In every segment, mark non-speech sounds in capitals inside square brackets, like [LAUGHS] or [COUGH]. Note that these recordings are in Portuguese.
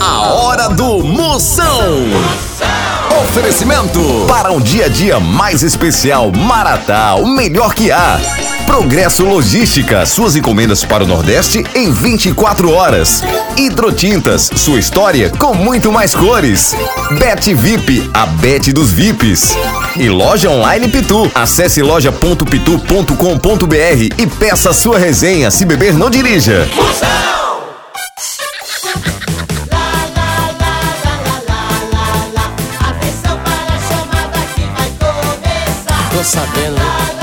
A hora do Moção. Oferecimento para um dia a dia mais especial. Maratá, o melhor que há. Progresso Logística, suas encomendas para o Nordeste em 24 horas. Hidrotintas, sua história com muito mais cores. Bet VIP, a Bet dos VIPs. E loja online Pitu. Acesse loja.pitu.com.br e peça sua resenha. Se beber, não dirija. Atenção Tô sabendo?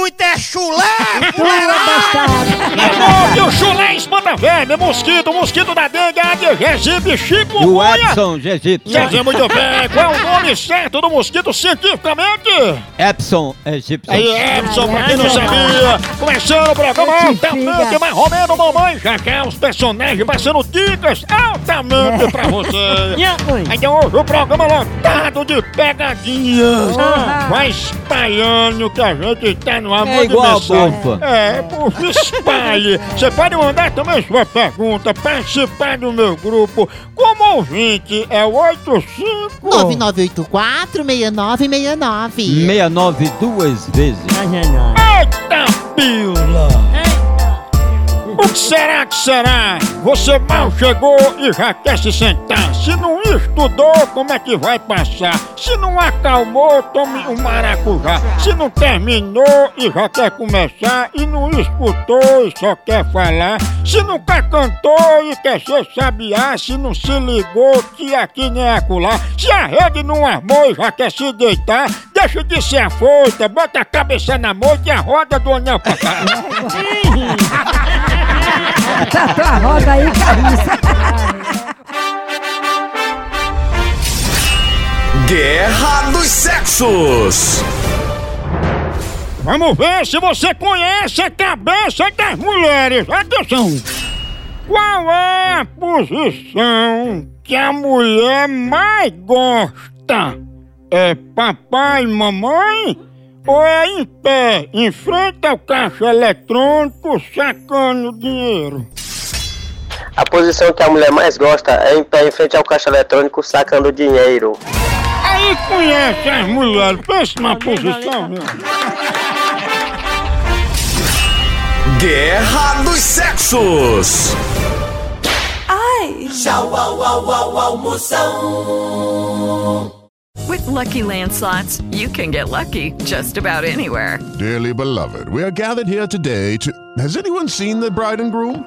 Muito é chulé, mulher E o chulé espanta verme, mosquito, mosquito da dengue, águia, gezibe, O chikungunya. Edson egípcio. Quer muito bem, qual é o nome certo do mosquito cientificamente? Epson egípcio. Aí, Epson, pra quem não sabia, começando o programa altamente marromeno, mamãe, já quer os personagens passando dicas altamente pra você. [LAUGHS] Então hoje o programa lotado de pegadinhas. Vai espalhando que a gente tá no amor É igual bufa. É, bufa, espalhe. Você pode mandar também sua pergunta, participar do meu grupo. Como ouvinte, é o 85... 9984-6969. 69 duas vezes. Eita pila! Que será que será? Você mal chegou e já quer se sentar. Se não estudou, como é que vai passar? Se não acalmou, tome um maracujá. Se não terminou e já quer começar, e não escutou e só quer falar. Se nunca cantou e quer ser sabiá, se não se ligou que aqui nem acolá. Se a rede não armou e já quer se deitar, deixa de ser afoita, bota a cabeça na moita e a roda do anel pra cá. [LAUGHS] Tua roda aí, Carissa. Guerra dos Sexos. Vamos ver se você conhece a cabeça das mulheres. Atenção! Qual é a posição que a mulher mais gosta? É papai e mamãe? Ou é em pé, em frente ao caixa eletrônico, sacando dinheiro? A posição que a mulher mais gosta é em pé em frente ao caixa eletrônico sacando dinheiro. Aí conhece as mulheres, pensa numa posição. Guerra dos Sexos. Tchau, au, au, au, almoção. With Lucky Land slots, you can get lucky just about anywhere. Dearly beloved, we are gathered here today to. Has anyone seen the bride and groom?